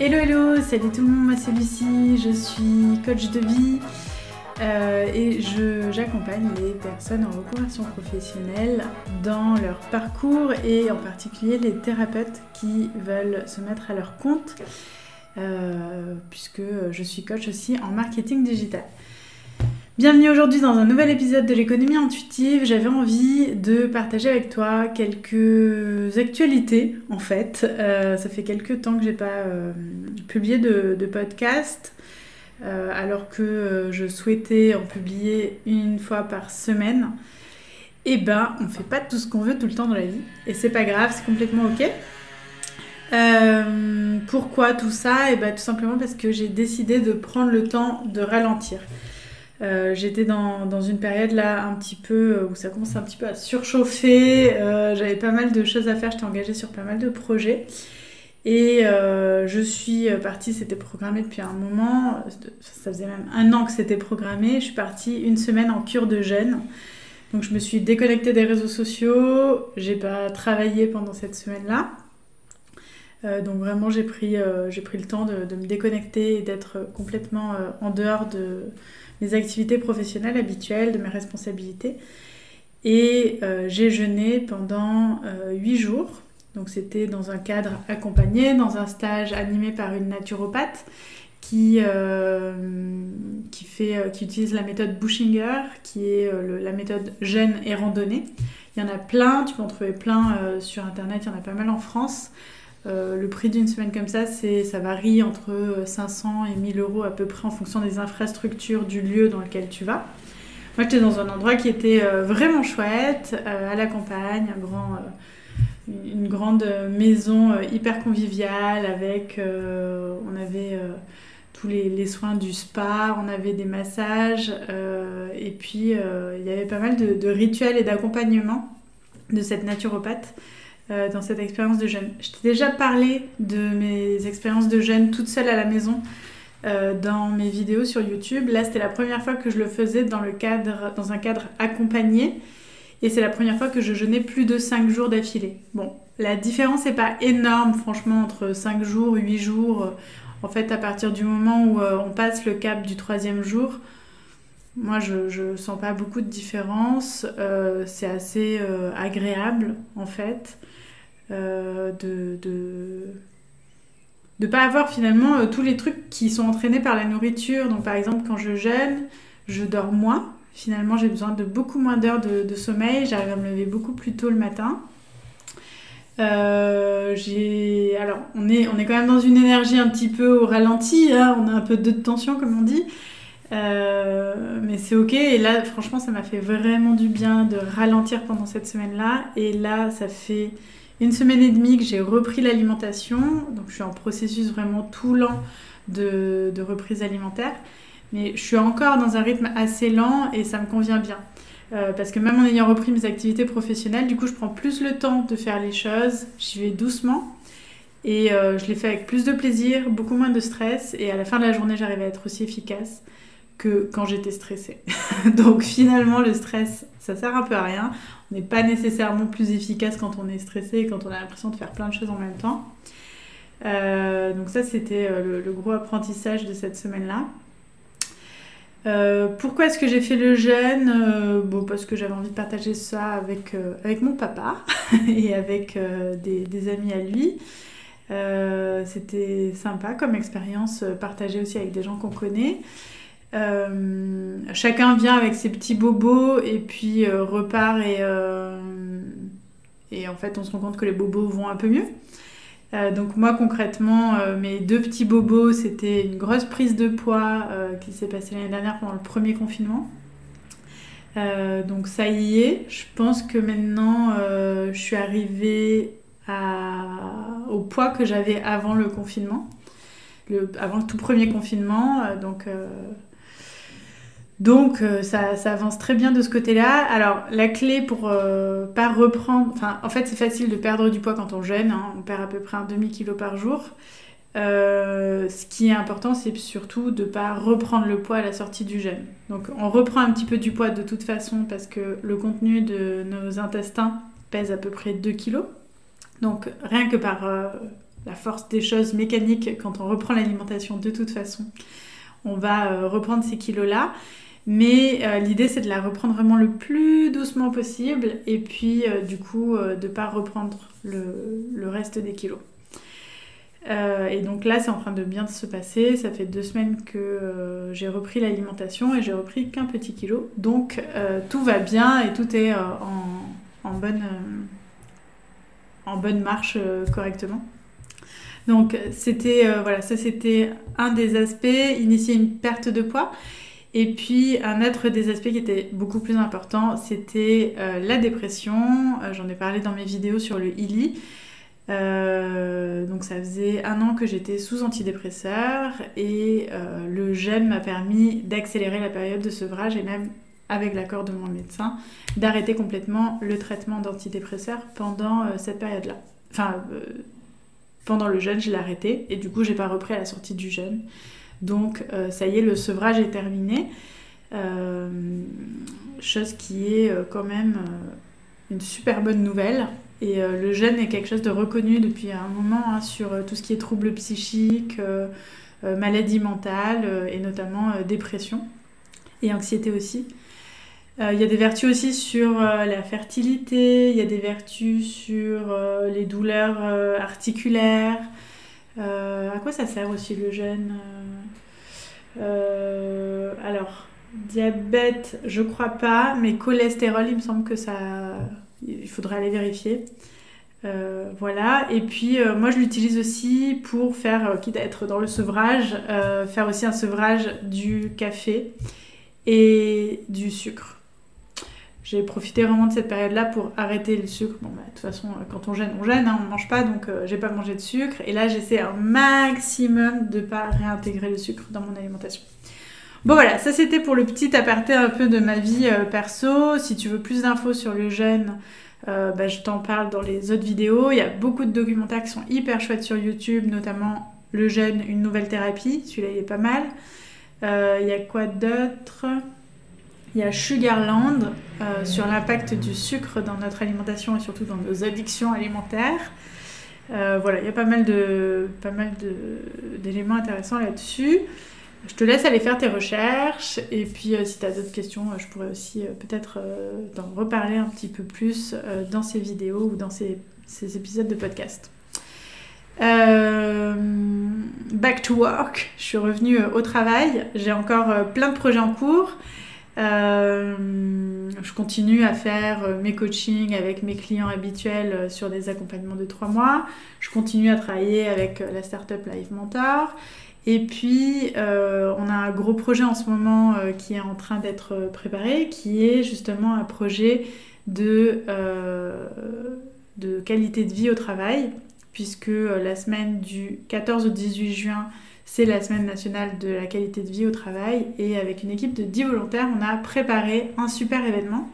Hello hello, salut tout le monde, moi c'est Lucie, je suis coach de vie euh, et j'accompagne les personnes en reconversion professionnelle dans leur parcours et en particulier les thérapeutes qui veulent se mettre à leur compte euh, puisque je suis coach aussi en marketing digital. Bienvenue aujourd'hui dans un nouvel épisode de l'économie intuitive. J'avais envie de partager avec toi quelques actualités en fait. Euh, ça fait quelques temps que j'ai pas euh, publié de, podcast euh, alors que je souhaitais en publier une fois par semaine. Et eh ben on fait pas tout ce qu'on veut tout le temps dans la vie et c'est pas grave, c'est complètement ok. pourquoi tout ça? Et eh ben tout simplement parce que j'ai décidé de prendre le temps de ralentir. Euh, j'étais dans, une période là un petit peu euh, où ça commence un petit peu à surchauffer. Euh, j'avais pas mal de choses à faire, j'étais engagée sur pas mal de projets. Et je suis partie, c'était programmé depuis un moment, ça faisait même un an que c'était programmé. Je suis partie une semaine en cure de jeûne. Donc je me suis déconnectée des réseaux sociaux, j'ai pas travaillé pendant cette semaine-là. Donc vraiment j'ai pris, j'ai pris le temps de, de me déconnecter et d'être complètement en dehors de, mes activités professionnelles habituelles, de mes responsabilités. Et euh, j'ai jeûné pendant euh, huit jours. Donc c'était dans un cadre accompagné, dans un stage animé par une naturopathe qui, euh, qui, fait, qui utilise la méthode Bushinger, qui est la méthode jeûne et randonnée. Il y en a plein, tu peux en trouver plein sur Internet, il y en a pas mal en France. Euh, le prix d'une semaine comme ça, ça varie entre 500 et 1000 euros à peu près en fonction des infrastructures du lieu dans lequel tu vas. Moi, j'étais dans un endroit qui était euh, vraiment chouette, euh, à la campagne, une grande maison hyper conviviale avec, on avait tous les, soins du spa, on avait des massages, et puis il y avait pas mal de rituels et d'accompagnement de cette naturopathe. Euh, dans cette expérience de jeûne. Je t'ai déjà parlé de mes expériences de jeûne toute seule à la maison euh, dans mes vidéos sur YouTube. Là, c'était la première fois que je le faisais dans, le cadre, dans un cadre accompagné. Et c'est la première fois que je jeûnais plus de 5 jours d'affilée. Bon, la différence n'est pas énorme, franchement, entre 5 jours, 8 jours. En fait, à partir du moment où euh, on passe le cap du troisième jour, moi, je ne sens pas beaucoup de différence. c'est assez agréable, en fait. Euh, de, de de pas avoir finalement euh, tous les trucs qui sont entraînés par la nourriture. Donc par exemple quand je jeûne, je dors moins. Finalement j'ai besoin de beaucoup moins d'heures de, sommeil. J'arrive à me lever beaucoup plus tôt le matin. Euh, j'ai alors on est on est quand même dans une énergie un petit peu au ralenti. Hein. On a un peu de tension comme on dit. Mais c'est ok et là franchement ça m'a fait vraiment du bien de ralentir pendant cette semaine là et là ça fait une semaine et demie que j'ai repris l'alimentation. Donc je suis en processus vraiment tout lent de, reprise alimentaire. Mais je suis encore dans un rythme assez lent et ça me convient bien. Euh, parce que même en ayant repris mes activités professionnelles, du coup, je prends plus le temps de faire les choses. J'y vais doucement. Et euh, je les fais avec plus de plaisir, beaucoup moins de stress. Et à la fin de la journée, j'arrive à être aussi efficace que quand j'étais stressée. Donc finalement, le stress, ça sert un peu à rien. On n'est pas nécessairement plus efficace quand on est stressé et quand on a l'impression de faire plein de choses en même temps. Euh, donc ça, c'était euh, le, gros apprentissage de cette semaine-là. Euh, pourquoi est-ce que j'ai fait le jeûne? Bon, parce que j'avais envie de partager ça avec, avec mon papa et avec des, des, amis à lui. c'était sympa comme expérience partagée aussi avec des gens qu'on connaît. Euh, chacun vient avec ses petits bobos et puis euh, repart et, euh, et en fait on se rend compte que les bobos vont un peu mieux. donc moi concrètement mes deux petits bobos c'était une grosse prise de poids qui s'est passée l'année dernière pendant le premier confinement. donc ça y est, je pense que maintenant je suis arrivée au poids que j'avais avant le confinement, avant le tout premier confinement. donc donc euh, ça, avance très bien de ce côté-là. Alors la clé pour euh, pas reprendre, enfin en fait c'est facile de perdre du poids quand on jeûne, hein. on perd à peu près un demi-kilo par jour. Euh, ce qui est important c'est surtout de pas reprendre le poids à la sortie du jeûne. Donc on reprend un petit peu du poids de toute façon parce que le contenu de nos intestins pèse à peu près 2 kilos. Donc rien que par la force des choses mécaniques quand on reprend l'alimentation de toute façon. On va reprendre ces kilos-là. Mais l'idée, c'est de la reprendre vraiment le plus doucement possible et puis du coup de ne pas reprendre le, reste des kilos. Euh, et donc là, c'est en train de bien se passer. Ça fait deux semaines que euh, j'ai repris l'alimentation et j'ai repris qu'un petit kilo. Donc euh, tout va bien et tout est en, bonne, en bonne marche correctement. Donc c'était voilà, ça c'était un des aspects, initier une perte de poids. Et puis un autre des aspects qui était beaucoup plus important, c'était la dépression. J'en ai parlé dans mes vidéos sur le ILI. Euh, donc ça faisait un an que j'étais sous antidépresseur et euh, le gel m'a permis d'accélérer la période de sevrage et même avec l'accord de mon médecin d'arrêter complètement le traitement d'antidépresseur pendant euh, cette période-là. Enfin, pendant le jeûne, je l'ai arrêté et du coup, j'ai pas repris à la sortie du jeûne. Donc ça y est, le sevrage est terminé. chose qui est quand même une super bonne nouvelle et euh, le jeûne est quelque chose de reconnu depuis un moment hein, sur euh, tout ce qui est troubles psychiques, euh, maladies mentales et notamment dépression et anxiété aussi. Il y a des vertus aussi sur la fertilité, il y a des vertus sur les douleurs articulaires. à quoi ça sert aussi le jeûne Alors, diabète, je crois pas, mais cholestérol, il me semble que ça il faudrait aller vérifier. Euh, voilà, et puis euh, moi je l'utilise aussi pour faire, euh, quitte à être dans le sevrage, faire aussi un sevrage du café et du sucre. J'ai profité vraiment de cette période-là pour arrêter le sucre. Bon, bah, de toute façon, quand on gêne, on gêne, hein, on ne mange pas, donc j'ai pas mangé de sucre. Et là, j'essaie un maximum de pas réintégrer le sucre dans mon alimentation. Bon voilà, ça c'était pour le petit aparté un peu de ma vie euh, perso. Si tu veux plus d'infos sur le gène, euh, bah, je t'en parle dans les autres vidéos. Il y a beaucoup de documentaires qui sont hyper chouettes sur YouTube, notamment le gène, une nouvelle thérapie. Celui-là il est pas mal. Euh, il y a quoi d'autre? Il y a Sugarland sur l'impact du sucre dans notre alimentation et surtout dans nos addictions alimentaires. voilà, il y a pas mal de pas mal d'éléments intéressants là-dessus. Je te laisse aller faire tes recherches et puis euh, si tu as d'autres questions, euh, je pourrais aussi euh, peut-être t'en reparler un petit peu plus dans ces vidéos ou dans ces, épisodes de podcast. back to work, je suis revenue au travail, j'ai encore plein de projets en cours. Je continue à faire mes coachings avec mes clients habituels sur des accompagnements de trois mois. Je continue à travailler avec la startup Live Mentor. Et puis, euh, on a un gros projet en ce moment euh, qui est en train d'être préparé, qui est justement un projet de, euh, de qualité de vie au travail, puisque la semaine du 14 au 18 juin, c'est la semaine nationale de la qualité de vie au travail. Et avec une équipe de 10 volontaires, on a préparé un super événement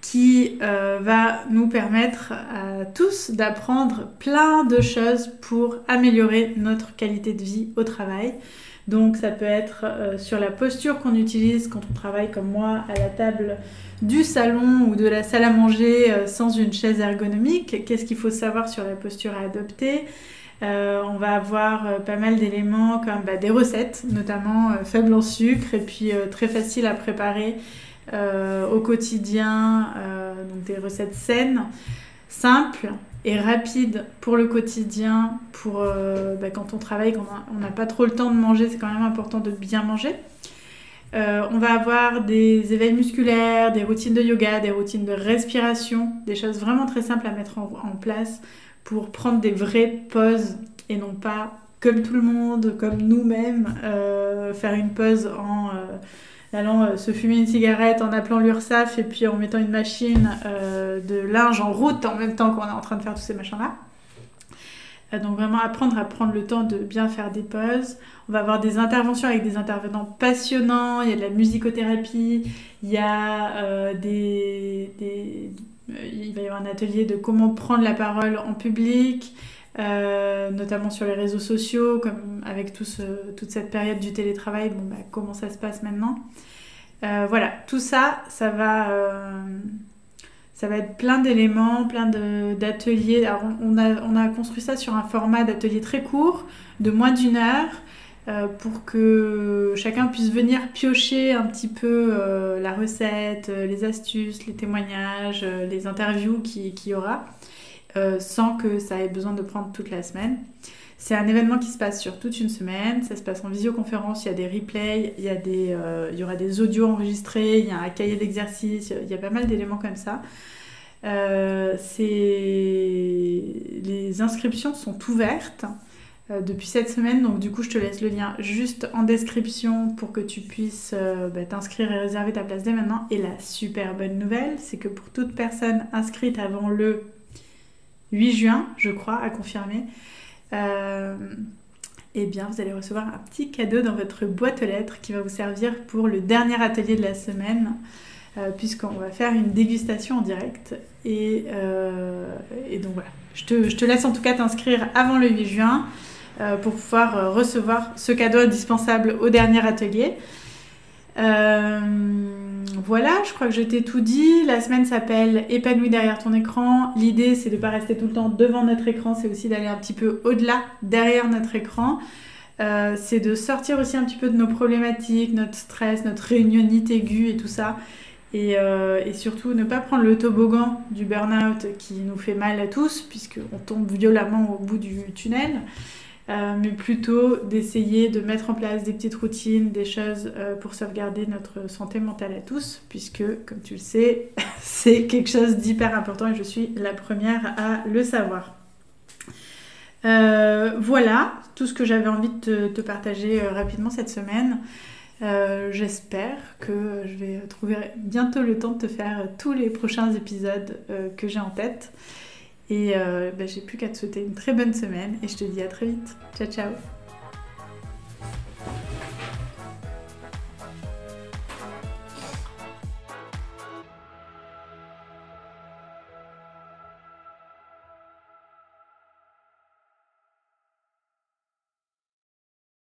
qui euh, va nous permettre à tous d'apprendre plein de choses pour améliorer notre qualité de vie au travail. Donc ça peut être euh, sur la posture qu'on utilise quand on travaille comme moi à la table du salon ou de la salle à manger euh, sans une chaise ergonomique. Qu'est-ce qu'il faut savoir sur la posture à adopter? On va avoir pas mal d'éléments comme bah, des recettes, notamment faibles en sucre et puis très faciles à préparer euh, au quotidien, euh, donc des recettes saines, simples et rapides pour le quotidien, pour euh, bah, quand on travaille, quand on n'a pas trop le temps de manger, c'est quand même important de bien manger. on va avoir des éveils musculaires, des routines de yoga, des routines de respiration, des choses vraiment très simples à mettre en place pour prendre des vraies pauses et non pas comme tout le monde, comme nous-mêmes, faire une pause en allant euh, se fumer une cigarette en appelant l'URSAF et puis en mettant une machine euh, de linge en route en même temps qu'on est en train de faire tous ces machins-là. Euh, donc vraiment apprendre à prendre le temps de bien faire des pauses. On va avoir des interventions avec des intervenants passionnants, il y a de la musicothérapie, il y a des, il va y avoir un atelier de comment prendre la parole en public, notamment sur les réseaux sociaux, comme avec toute cette période du télétravail, bon, bah, comment ça se passe maintenant. Euh, voilà, tout ça, ça va, euh, Ça va être plein d'éléments, plein d'ateliers. On a, on a construit ça sur un format d'atelier très court, de moins d'une heure, euh, pour que chacun puisse venir piocher un petit peu euh, la recette, euh, les astuces, les témoignages, les interviews qu'il qui y aura, sans que ça ait besoin de prendre toute la semaine. C'est un événement qui se passe sur toute une semaine. Ça se passe en visioconférence. Il y a des replays, il y, a des, euh, il y aura des audios enregistrés, il y a un cahier d'exercice, il y a pas mal d'éléments comme ça. Euh, les inscriptions sont ouvertes euh, depuis cette semaine, donc du coup je te laisse le lien juste en description pour que tu puisses bah, t'inscrire et réserver ta place dès maintenant. Et la super bonne nouvelle, c'est que pour toute personne inscrite avant le 8 juin, je crois, à confirmer, euh, eh bien, vous allez recevoir un petit cadeau dans votre boîte aux lettres qui va vous servir pour le dernier atelier de la semaine, euh, puisqu'on va faire une dégustation en direct. Et, euh, donc voilà, je te, laisse en tout cas t'inscrire avant le 8 juin pour pouvoir recevoir ce cadeau indispensable au dernier atelier. Voilà, je crois que je t'ai tout dit. La semaine s'appelle Épanoui derrière ton écran. L'idée, c'est de ne pas rester tout le temps devant notre écran, c'est aussi d'aller un petit peu au-delà, derrière notre écran. Euh, c'est de sortir aussi un petit peu de nos problématiques, notre stress, notre réunionite aiguë et tout ça. Et, euh, et surtout, ne pas prendre le toboggan du burn-out qui nous fait mal à tous, puisqu'on tombe violemment au bout du tunnel. Euh, mais plutôt d'essayer de mettre en place des petites routines, des choses euh, pour sauvegarder notre santé mentale à tous, puisque, comme tu le sais, c'est quelque chose d'hyper important et je suis la première à le savoir. Euh, voilà tout ce que j'avais envie de te, partager rapidement cette semaine. J'espère que je vais trouver bientôt le temps de te faire tous les prochains épisodes que j'ai en tête. Et euh, bah, j'ai plus qu'à te souhaiter une très bonne semaine et je te dis à très vite. Ciao ciao